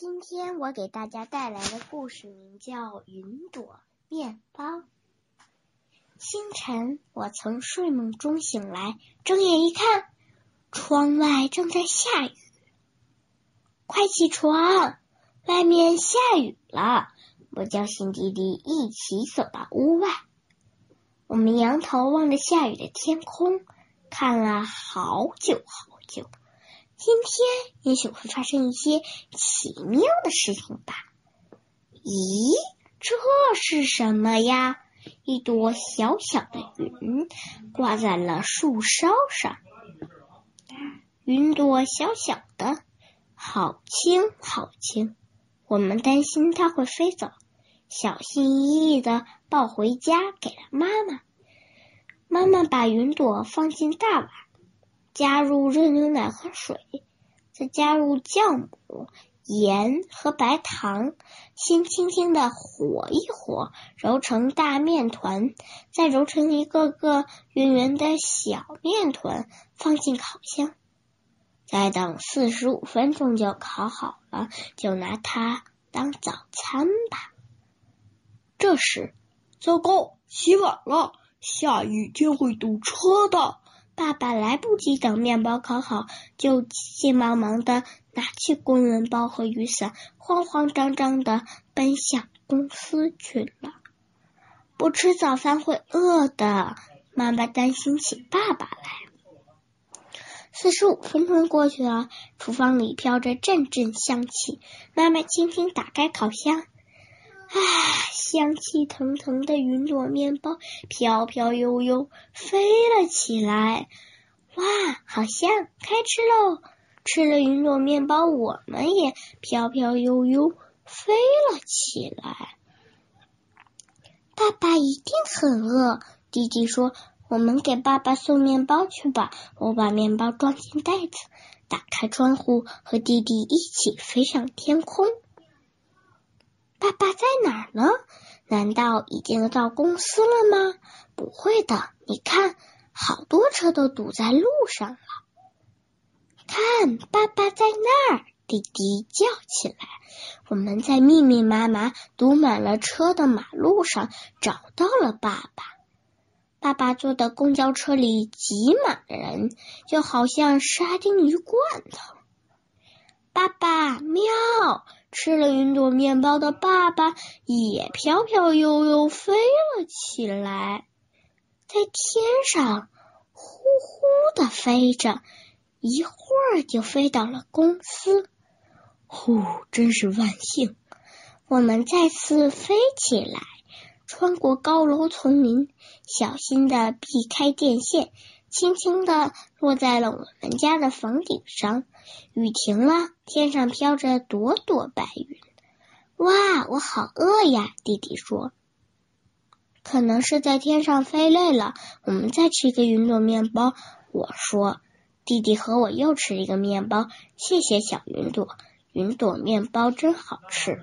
今天我给大家带来的故事名叫《云朵面包》。清晨，我从睡梦中醒来，睁眼一看，窗外正在下雨。快起床，外面下雨了！我叫醒弟弟，一起走到屋外。我们仰头望着下雨的天空，看了好久好久。今天也许会发生一些奇妙的事情吧？咦，这是什么呀？一朵小小的云挂在了树梢上。云朵小小的，好轻好轻。我们担心它会飞走，小心翼翼的抱回家给了妈妈。妈妈把云朵放进大碗。加入热牛奶和水，再加入酵母、盐和白糖，先轻轻的和一和，揉成大面团，再揉成一个个圆圆的小面团，放进烤箱，再等四十五分钟就烤好了，就拿它当早餐吧。这时，糟糕，起晚了，下雨天会堵车的。爸爸来不及等面包烤好，就急急忙忙的拿起公文包和雨伞，慌慌张张的奔向公司去了。不吃早饭会饿的，妈妈担心起爸爸来。四十五分钟过去了，厨房里飘着阵阵香气。妈妈轻轻打开烤箱。啊，香气腾腾的云朵面包飘飘悠悠飞了起来，哇，好香！开吃喽！吃了云朵面包，我们也飘飘悠悠飞了起来。爸爸一定很饿，弟弟说：“我们给爸爸送面包去吧。”我把面包装进袋子，打开窗户，和弟弟一起飞上天空。爸爸在哪儿呢？难道已经到公司了吗？不会的，你看，好多车都堵在路上了。看，爸爸在那儿！弟弟叫起来。我们在密密麻麻、堵满了车的马路上找到了爸爸。爸爸坐的公交车里挤满了人，就好像沙丁鱼罐头。爸爸，喵！吃了云朵面包的爸爸也飘飘悠悠飞了起来，在天上呼呼的飞着，一会儿就飞到了公司。呼，真是万幸！我们再次飞起来，穿过高楼丛林，小心的避开电线。轻轻的落在了我们家的房顶上。雨停了，天上飘着朵朵白云。哇，我好饿呀！弟弟说。可能是在天上飞累了，我们再吃一个云朵面包。我说。弟弟和我又吃一个面包。谢谢小云朵，云朵面包真好吃。